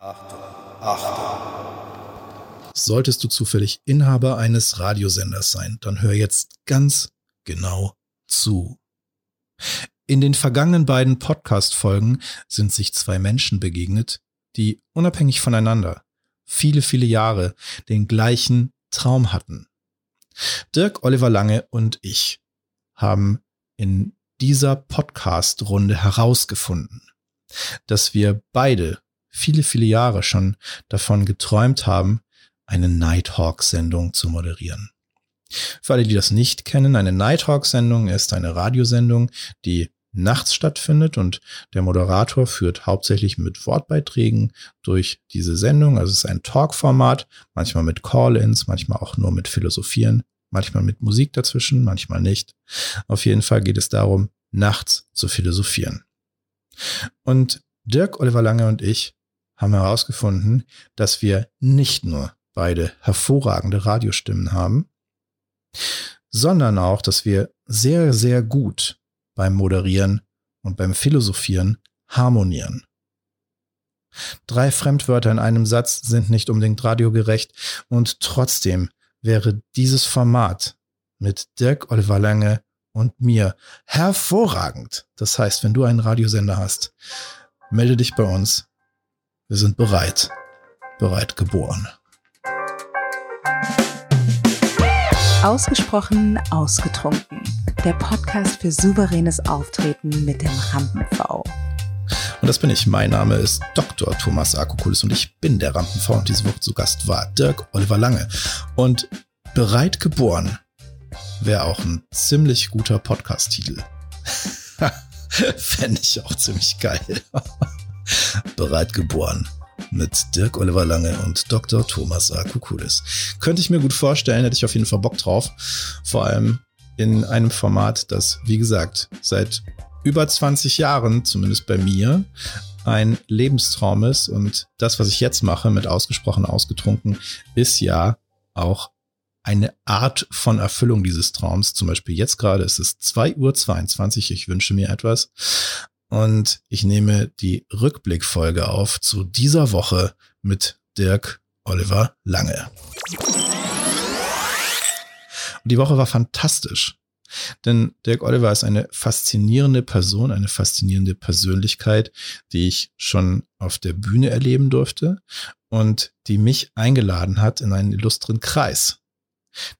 Achtung, Achtung. Solltest du zufällig Inhaber eines Radiosenders sein, dann hör jetzt ganz genau zu. In den vergangenen beiden Podcast-Folgen sind sich zwei Menschen begegnet, die unabhängig voneinander viele, viele Jahre den gleichen Traum hatten. Dirk Oliver Lange und ich haben in dieser Podcast-Runde herausgefunden, dass wir beide viele, viele Jahre schon davon geträumt haben, eine Nighthawk-Sendung zu moderieren. Für alle, die das nicht kennen, eine Nighthawk-Sendung ist eine Radiosendung, die nachts stattfindet und der Moderator führt hauptsächlich mit Wortbeiträgen durch diese Sendung. Also es ist ein Talk-Format, manchmal mit Call-ins, manchmal auch nur mit Philosophieren, manchmal mit Musik dazwischen, manchmal nicht. Auf jeden Fall geht es darum, nachts zu philosophieren. Und Dirk, Oliver Lange und ich haben herausgefunden, dass wir nicht nur beide hervorragende Radiostimmen haben, sondern auch, dass wir sehr, sehr gut beim Moderieren und beim Philosophieren harmonieren. Drei Fremdwörter in einem Satz sind nicht unbedingt radiogerecht und trotzdem wäre dieses Format mit Dirk Oliver Lange und mir hervorragend. Das heißt, wenn du einen Radiosender hast, melde dich bei uns. Wir sind bereit, bereit geboren. Ausgesprochen ausgetrunken. Der Podcast für souveränes Auftreten mit dem Rampen-V. Und das bin ich. Mein Name ist Dr. Thomas Akokulis und ich bin der Rampen-V und diese Woche zu Gast war Dirk Oliver Lange. Und bereit geboren wäre auch ein ziemlich guter Podcast-Titel. Fände ich auch ziemlich geil. bereit geboren mit Dirk Oliver Lange und Dr. Thomas Akukulis. Könnte ich mir gut vorstellen, hätte ich auf jeden Fall Bock drauf. Vor allem in einem Format, das, wie gesagt, seit über 20 Jahren, zumindest bei mir, ein Lebenstraum ist. Und das, was ich jetzt mache, mit ausgesprochen ausgetrunken, ist ja auch eine Art von Erfüllung dieses Traums. Zum Beispiel jetzt gerade ist es 2.22 Uhr. Ich wünsche mir etwas und ich nehme die Rückblickfolge auf zu dieser Woche mit Dirk Oliver Lange. Und die Woche war fantastisch. Denn Dirk Oliver ist eine faszinierende Person, eine faszinierende Persönlichkeit, die ich schon auf der Bühne erleben durfte und die mich eingeladen hat in einen illustren Kreis,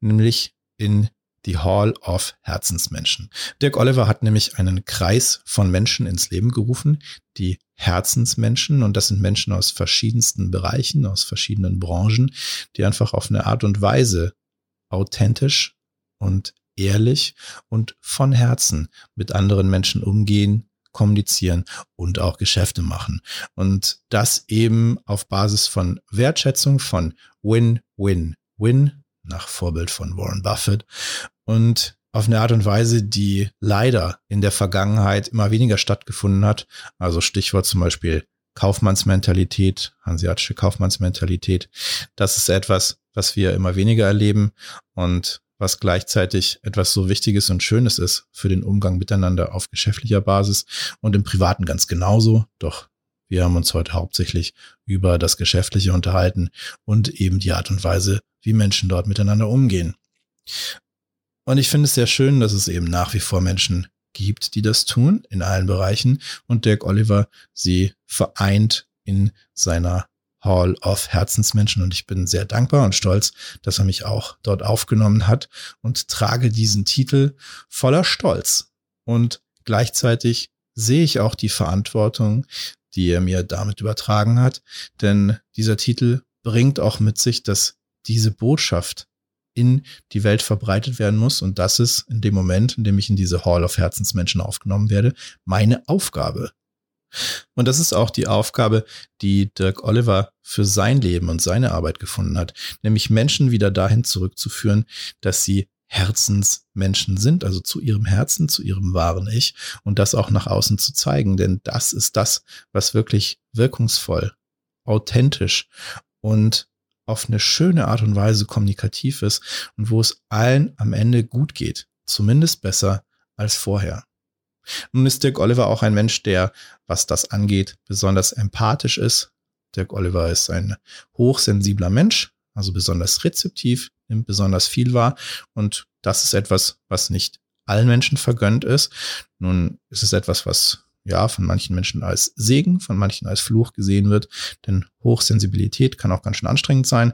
nämlich in die Hall of Herzensmenschen. Dirk Oliver hat nämlich einen Kreis von Menschen ins Leben gerufen, die Herzensmenschen, und das sind Menschen aus verschiedensten Bereichen, aus verschiedenen Branchen, die einfach auf eine Art und Weise authentisch und ehrlich und von Herzen mit anderen Menschen umgehen, kommunizieren und auch Geschäfte machen. Und das eben auf Basis von Wertschätzung, von Win-Win-Win nach Vorbild von Warren Buffett und auf eine Art und Weise, die leider in der Vergangenheit immer weniger stattgefunden hat. Also Stichwort zum Beispiel Kaufmannsmentalität, hanseatische Kaufmannsmentalität. Das ist etwas, was wir immer weniger erleben und was gleichzeitig etwas so Wichtiges und Schönes ist für den Umgang miteinander auf geschäftlicher Basis und im Privaten ganz genauso. Doch wir haben uns heute hauptsächlich über das Geschäftliche unterhalten und eben die Art und Weise, wie Menschen dort miteinander umgehen. Und ich finde es sehr schön, dass es eben nach wie vor Menschen gibt, die das tun in allen Bereichen. Und Dirk Oliver sie vereint in seiner Hall of Herzensmenschen. Und ich bin sehr dankbar und stolz, dass er mich auch dort aufgenommen hat und trage diesen Titel voller Stolz. Und gleichzeitig sehe ich auch die Verantwortung, die er mir damit übertragen hat, denn dieser Titel bringt auch mit sich, dass diese Botschaft in die Welt verbreitet werden muss. Und das ist in dem Moment, in dem ich in diese Hall of Herzensmenschen aufgenommen werde, meine Aufgabe. Und das ist auch die Aufgabe, die Dirk Oliver für sein Leben und seine Arbeit gefunden hat, nämlich Menschen wieder dahin zurückzuführen, dass sie Herzensmenschen sind, also zu ihrem Herzen, zu ihrem wahren Ich und das auch nach außen zu zeigen, denn das ist das, was wirklich wirkungsvoll, authentisch und auf eine schöne Art und Weise kommunikativ ist und wo es allen am Ende gut geht. Zumindest besser als vorher. Nun ist Dirk Oliver auch ein Mensch, der, was das angeht, besonders empathisch ist Dirk Oliver ist ein hochsensibler Mensch, also besonders rezeptiv, nimmt besonders viel wahr. Und das ist etwas, was nicht allen Menschen vergönnt ist. Nun ist es etwas, was ja von manchen Menschen als Segen, von manchen als Fluch gesehen wird, denn Hochsensibilität kann auch ganz schön anstrengend sein.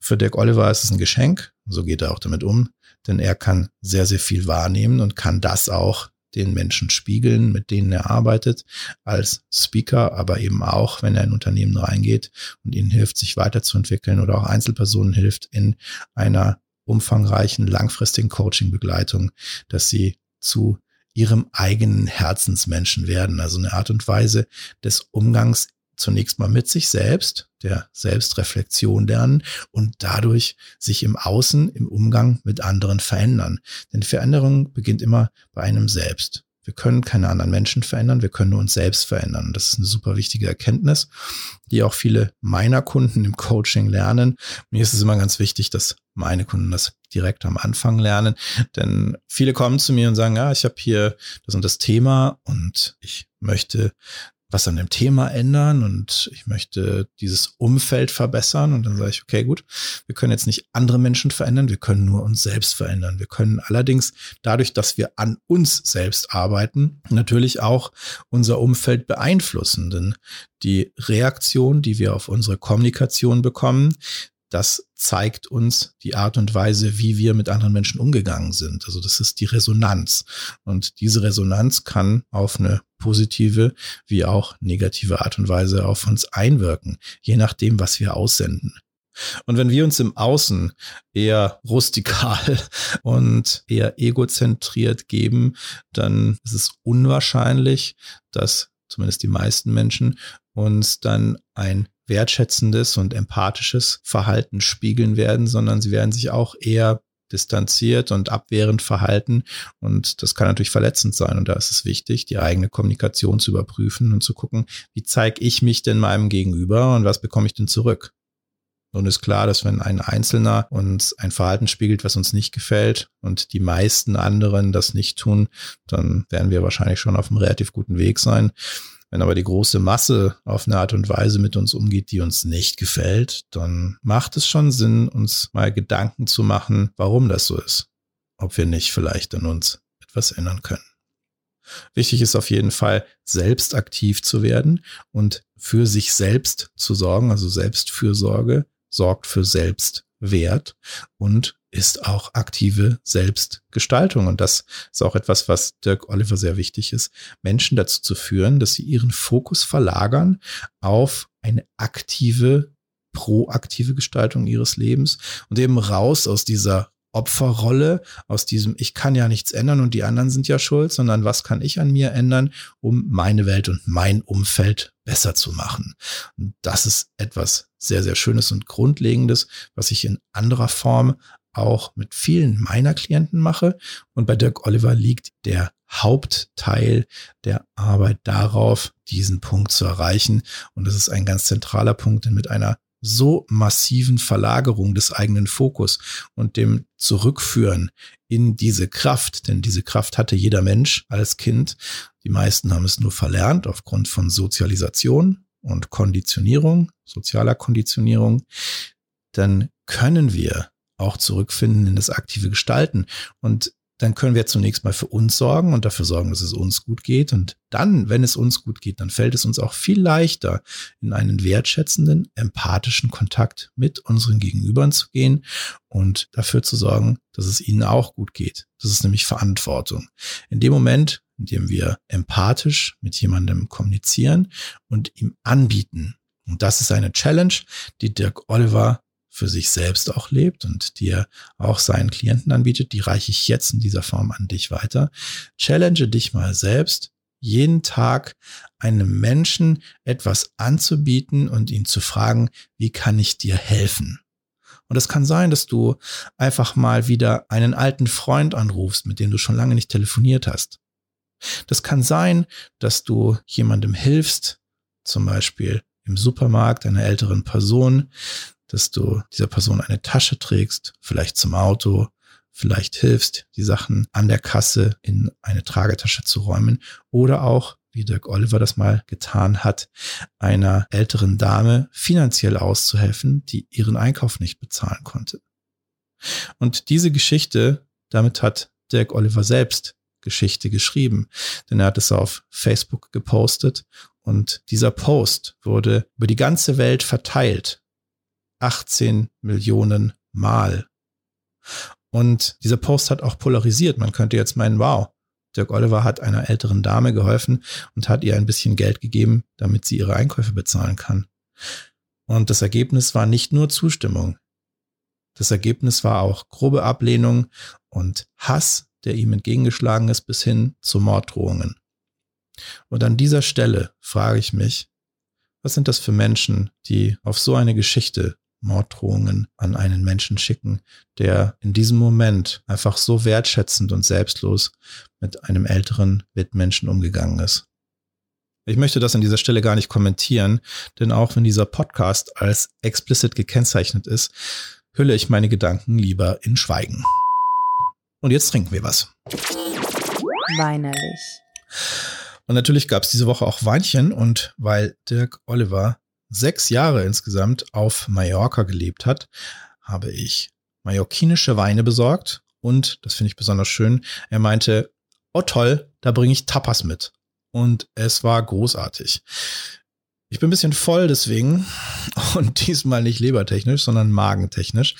Für Dirk Oliver ist es ein Geschenk, so geht er auch damit um, denn er kann sehr, sehr viel wahrnehmen und kann das auch den Menschen spiegeln, mit denen er arbeitet, als Speaker, aber eben auch, wenn er in Unternehmen reingeht und ihnen hilft, sich weiterzuentwickeln oder auch Einzelpersonen hilft in einer umfangreichen, langfristigen Coaching-Begleitung, dass sie zu ihrem eigenen Herzensmenschen werden. Also eine Art und Weise des Umgangs zunächst mal mit sich selbst, der Selbstreflexion lernen und dadurch sich im Außen, im Umgang mit anderen verändern. Denn Veränderung beginnt immer bei einem selbst. Wir können keine anderen Menschen verändern, wir können nur uns selbst verändern. Und das ist eine super wichtige Erkenntnis, die auch viele meiner Kunden im Coaching lernen. Mir ist es immer ganz wichtig, dass meine Kunden das direkt am Anfang lernen, denn viele kommen zu mir und sagen, ja, ich habe hier das und das Thema und ich möchte was an dem Thema ändern und ich möchte dieses Umfeld verbessern. Und dann sage ich, okay, gut, wir können jetzt nicht andere Menschen verändern, wir können nur uns selbst verändern. Wir können allerdings dadurch, dass wir an uns selbst arbeiten, natürlich auch unser Umfeld beeinflussen. Denn die Reaktion, die wir auf unsere Kommunikation bekommen, das zeigt uns die Art und Weise, wie wir mit anderen Menschen umgegangen sind. Also das ist die Resonanz. Und diese Resonanz kann auf eine positive wie auch negative Art und Weise auf uns einwirken, je nachdem, was wir aussenden. Und wenn wir uns im Außen eher rustikal und eher egozentriert geben, dann ist es unwahrscheinlich, dass zumindest die meisten Menschen uns dann ein wertschätzendes und empathisches Verhalten spiegeln werden, sondern sie werden sich auch eher distanziert und abwehrend verhalten. Und das kann natürlich verletzend sein. Und da ist es wichtig, die eigene Kommunikation zu überprüfen und zu gucken, wie zeige ich mich denn meinem Gegenüber und was bekomme ich denn zurück? Und ist klar, dass wenn ein Einzelner uns ein Verhalten spiegelt, was uns nicht gefällt und die meisten anderen das nicht tun, dann werden wir wahrscheinlich schon auf einem relativ guten Weg sein. Wenn aber die große Masse auf eine Art und Weise mit uns umgeht, die uns nicht gefällt, dann macht es schon Sinn, uns mal Gedanken zu machen, warum das so ist. Ob wir nicht vielleicht an uns etwas ändern können. Wichtig ist auf jeden Fall, selbst aktiv zu werden und für sich selbst zu sorgen, also Selbstfürsorge sorgt für Selbstwert und ist auch aktive Selbstgestaltung. Und das ist auch etwas, was Dirk Oliver sehr wichtig ist, Menschen dazu zu führen, dass sie ihren Fokus verlagern auf eine aktive, proaktive Gestaltung ihres Lebens und eben raus aus dieser Opferrolle, aus diesem Ich kann ja nichts ändern und die anderen sind ja schuld, sondern was kann ich an mir ändern, um meine Welt und mein Umfeld besser zu machen. Und das ist etwas sehr, sehr Schönes und Grundlegendes, was ich in anderer Form auch mit vielen meiner Klienten mache. Und bei Dirk Oliver liegt der Hauptteil der Arbeit darauf, diesen Punkt zu erreichen. Und das ist ein ganz zentraler Punkt, denn mit einer so massiven Verlagerung des eigenen Fokus und dem Zurückführen in diese Kraft, denn diese Kraft hatte jeder Mensch als Kind. Die meisten haben es nur verlernt aufgrund von Sozialisation und Konditionierung, sozialer Konditionierung. Dann können wir auch zurückfinden in das aktive Gestalten. Und dann können wir zunächst mal für uns sorgen und dafür sorgen, dass es uns gut geht. Und dann, wenn es uns gut geht, dann fällt es uns auch viel leichter, in einen wertschätzenden, empathischen Kontakt mit unseren Gegenübern zu gehen und dafür zu sorgen, dass es ihnen auch gut geht. Das ist nämlich Verantwortung. In dem Moment, in dem wir empathisch mit jemandem kommunizieren und ihm anbieten, und das ist eine Challenge, die Dirk Oliver für sich selbst auch lebt und die er auch seinen Klienten anbietet, die reiche ich jetzt in dieser Form an dich weiter. Challenge dich mal selbst, jeden Tag einem Menschen etwas anzubieten und ihn zu fragen, wie kann ich dir helfen? Und es kann sein, dass du einfach mal wieder einen alten Freund anrufst, mit dem du schon lange nicht telefoniert hast. Das kann sein, dass du jemandem hilfst, zum Beispiel im Supermarkt einer älteren Person, dass du dieser Person eine Tasche trägst, vielleicht zum Auto, vielleicht hilfst, die Sachen an der Kasse in eine Tragetasche zu räumen oder auch wie Dirk Oliver das mal getan hat, einer älteren Dame finanziell auszuhelfen, die ihren Einkauf nicht bezahlen konnte. Und diese Geschichte, damit hat Dirk Oliver selbst Geschichte geschrieben, denn er hat es auf Facebook gepostet und dieser Post wurde über die ganze Welt verteilt. 18 Millionen Mal. Und dieser Post hat auch polarisiert. Man könnte jetzt meinen, wow, Dirk Oliver hat einer älteren Dame geholfen und hat ihr ein bisschen Geld gegeben, damit sie ihre Einkäufe bezahlen kann. Und das Ergebnis war nicht nur Zustimmung. Das Ergebnis war auch grobe Ablehnung und Hass, der ihm entgegengeschlagen ist, bis hin zu Morddrohungen. Und an dieser Stelle frage ich mich, was sind das für Menschen, die auf so eine Geschichte Morddrohungen an einen Menschen schicken, der in diesem Moment einfach so wertschätzend und selbstlos mit einem älteren Mitmenschen umgegangen ist. Ich möchte das an dieser Stelle gar nicht kommentieren, denn auch wenn dieser Podcast als explicit gekennzeichnet ist, hülle ich meine Gedanken lieber in Schweigen. Und jetzt trinken wir was. Weinerlich. Und natürlich gab es diese Woche auch Weinchen und weil Dirk Oliver sechs Jahre insgesamt auf Mallorca gelebt hat, habe ich mallorquinische Weine besorgt und, das finde ich besonders schön, er meinte, oh toll, da bringe ich Tapas mit. Und es war großartig. Ich bin ein bisschen voll deswegen und diesmal nicht lebertechnisch, sondern magentechnisch,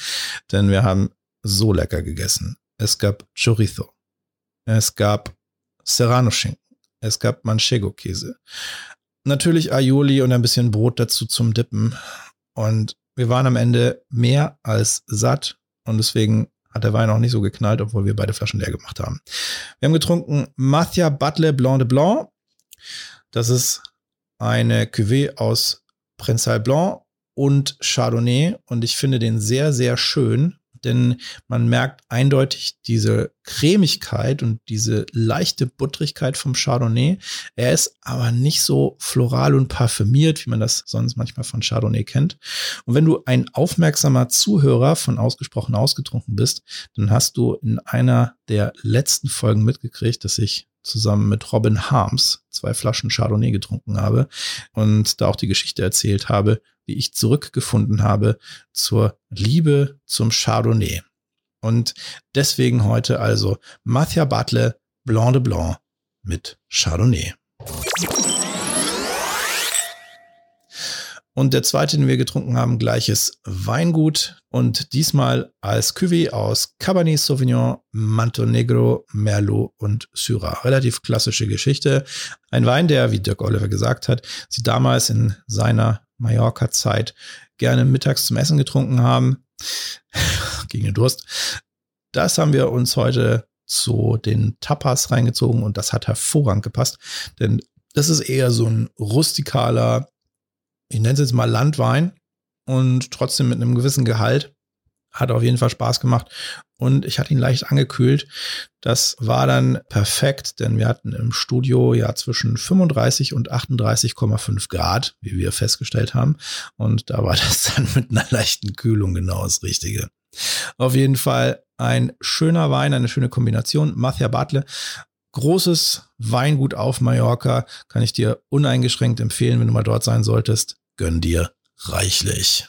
denn wir haben so lecker gegessen. Es gab Chorizo, es gab Serrano-Schinken, es gab Manchego-Käse, natürlich Aioli und ein bisschen Brot dazu zum Dippen. Und wir waren am Ende mehr als satt und deswegen hat der Wein auch nicht so geknallt, obwohl wir beide Flaschen leer gemacht haben. Wir haben getrunken Mathia Butler Blanc de Blanc. Das ist eine Cuvée aus Prensal Blanc und Chardonnay und ich finde den sehr, sehr schön denn man merkt eindeutig diese Cremigkeit und diese leichte Buttrigkeit vom Chardonnay. Er ist aber nicht so floral und parfümiert, wie man das sonst manchmal von Chardonnay kennt. Und wenn du ein aufmerksamer Zuhörer von ausgesprochen ausgetrunken bist, dann hast du in einer der letzten Folgen mitgekriegt, dass ich zusammen mit Robin Harms zwei Flaschen Chardonnay getrunken habe und da auch die Geschichte erzählt habe, wie ich zurückgefunden habe zur Liebe zum Chardonnay. Und deswegen heute also Mathia Butler Blanc de Blanc mit Chardonnay. Und der zweite, den wir getrunken haben, gleiches Weingut und diesmal als Cuvée aus Cabernet Sauvignon, Manto Negro, Merlot und Syrah. Relativ klassische Geschichte. Ein Wein, der, wie Dirk Oliver gesagt hat, sie damals in seiner Mallorca-Zeit gerne mittags zum Essen getrunken haben, gegen den Durst. Das haben wir uns heute zu den Tapas reingezogen und das hat hervorragend gepasst, denn das ist eher so ein rustikaler, ich nenne es jetzt mal Landwein und trotzdem mit einem gewissen Gehalt. Hat auf jeden Fall Spaß gemacht und ich hatte ihn leicht angekühlt. Das war dann perfekt, denn wir hatten im Studio ja zwischen 35 und 38,5 Grad, wie wir festgestellt haben. Und da war das dann mit einer leichten Kühlung genau das Richtige. Auf jeden Fall ein schöner Wein, eine schöne Kombination. Mathia Bartle, großes Weingut auf Mallorca, kann ich dir uneingeschränkt empfehlen, wenn du mal dort sein solltest. Gönn dir reichlich.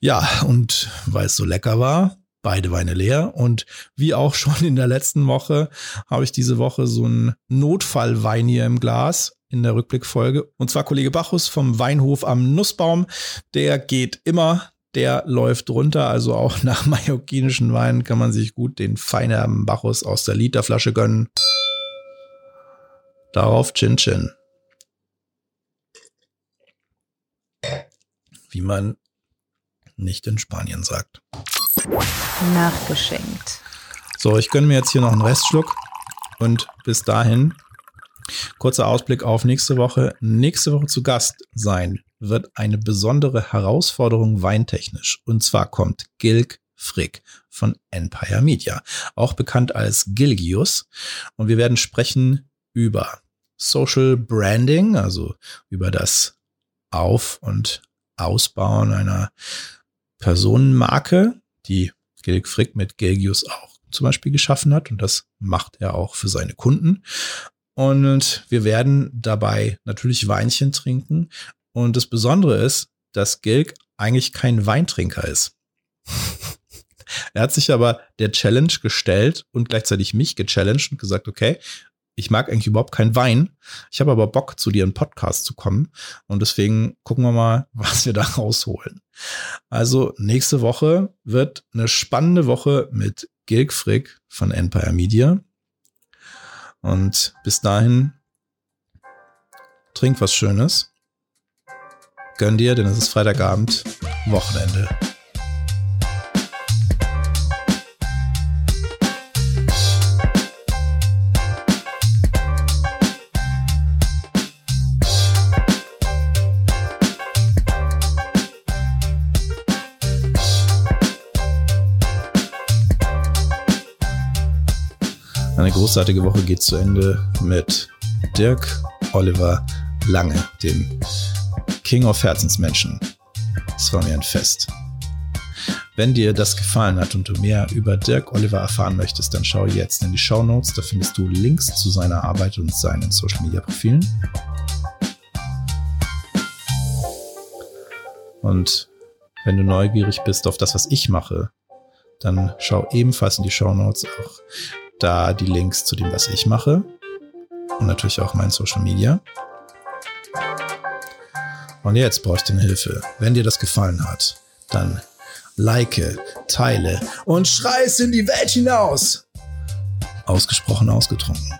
Ja, und weil es so lecker war, beide Weine leer. Und wie auch schon in der letzten Woche habe ich diese Woche so einen Notfallwein hier im Glas in der Rückblickfolge. Und zwar Kollege Bachus vom Weinhof am Nussbaum. Der geht immer. Der läuft runter, also auch nach mallorquinischen Weinen kann man sich gut den feinen Bachus aus der Literflasche gönnen. Darauf Chin Chin. Wie man nicht in Spanien sagt. Nachgeschenkt. So, ich gönne mir jetzt hier noch einen Restschluck und bis dahin kurzer Ausblick auf nächste Woche. Nächste Woche zu Gast sein wird eine besondere Herausforderung weintechnisch. Und zwar kommt Gilg Frick von Empire Media, auch bekannt als Gilgius. Und wir werden sprechen über Social Branding, also über das Auf- und Ausbauen einer Personenmarke, die Gilg Frick mit Gelgius auch zum Beispiel geschaffen hat und das macht er auch für seine Kunden. Und wir werden dabei natürlich Weinchen trinken. Und das Besondere ist, dass Gilg eigentlich kein Weintrinker ist. er hat sich aber der Challenge gestellt und gleichzeitig mich gechallenged und gesagt, okay, ich mag eigentlich überhaupt keinen Wein. Ich habe aber Bock, zu dir in Podcast zu kommen. Und deswegen gucken wir mal, was wir da rausholen. Also nächste Woche wird eine spannende Woche mit Gilg Frick von Empire Media. Und bis dahin, trink was Schönes. Gönn dir, denn es ist Freitagabend, Wochenende. Eine großartige Woche geht zu Ende mit Dirk Oliver Lange, dem King of Herzensmenschen. Es war mir ein Fest. Wenn dir das gefallen hat und du mehr über Dirk Oliver erfahren möchtest, dann schau jetzt in die Show Notes. Da findest du Links zu seiner Arbeit und seinen Social Media Profilen. Und wenn du neugierig bist auf das, was ich mache, dann schau ebenfalls in die Show Notes. Auch da die Links zu dem, was ich mache. Und natürlich auch mein Social Media. Und jetzt ich deine Hilfe. Wenn dir das gefallen hat, dann like, teile und schrei es in die Welt hinaus. Ausgesprochen ausgetrunken.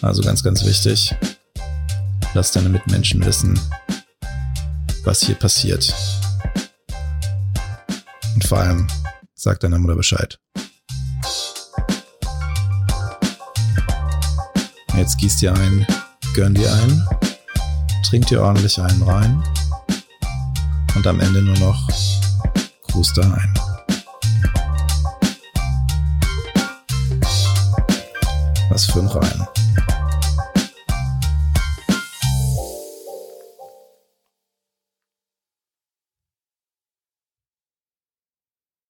Also ganz, ganz wichtig. Lass deine Mitmenschen wissen, was hier passiert. Und vor allem, sag deiner Mutter Bescheid. Jetzt gießt dir ein, gönn dir ein, trink dir ordentlich einen rein und am Ende nur noch Gruß daheim. Was für ein Rein.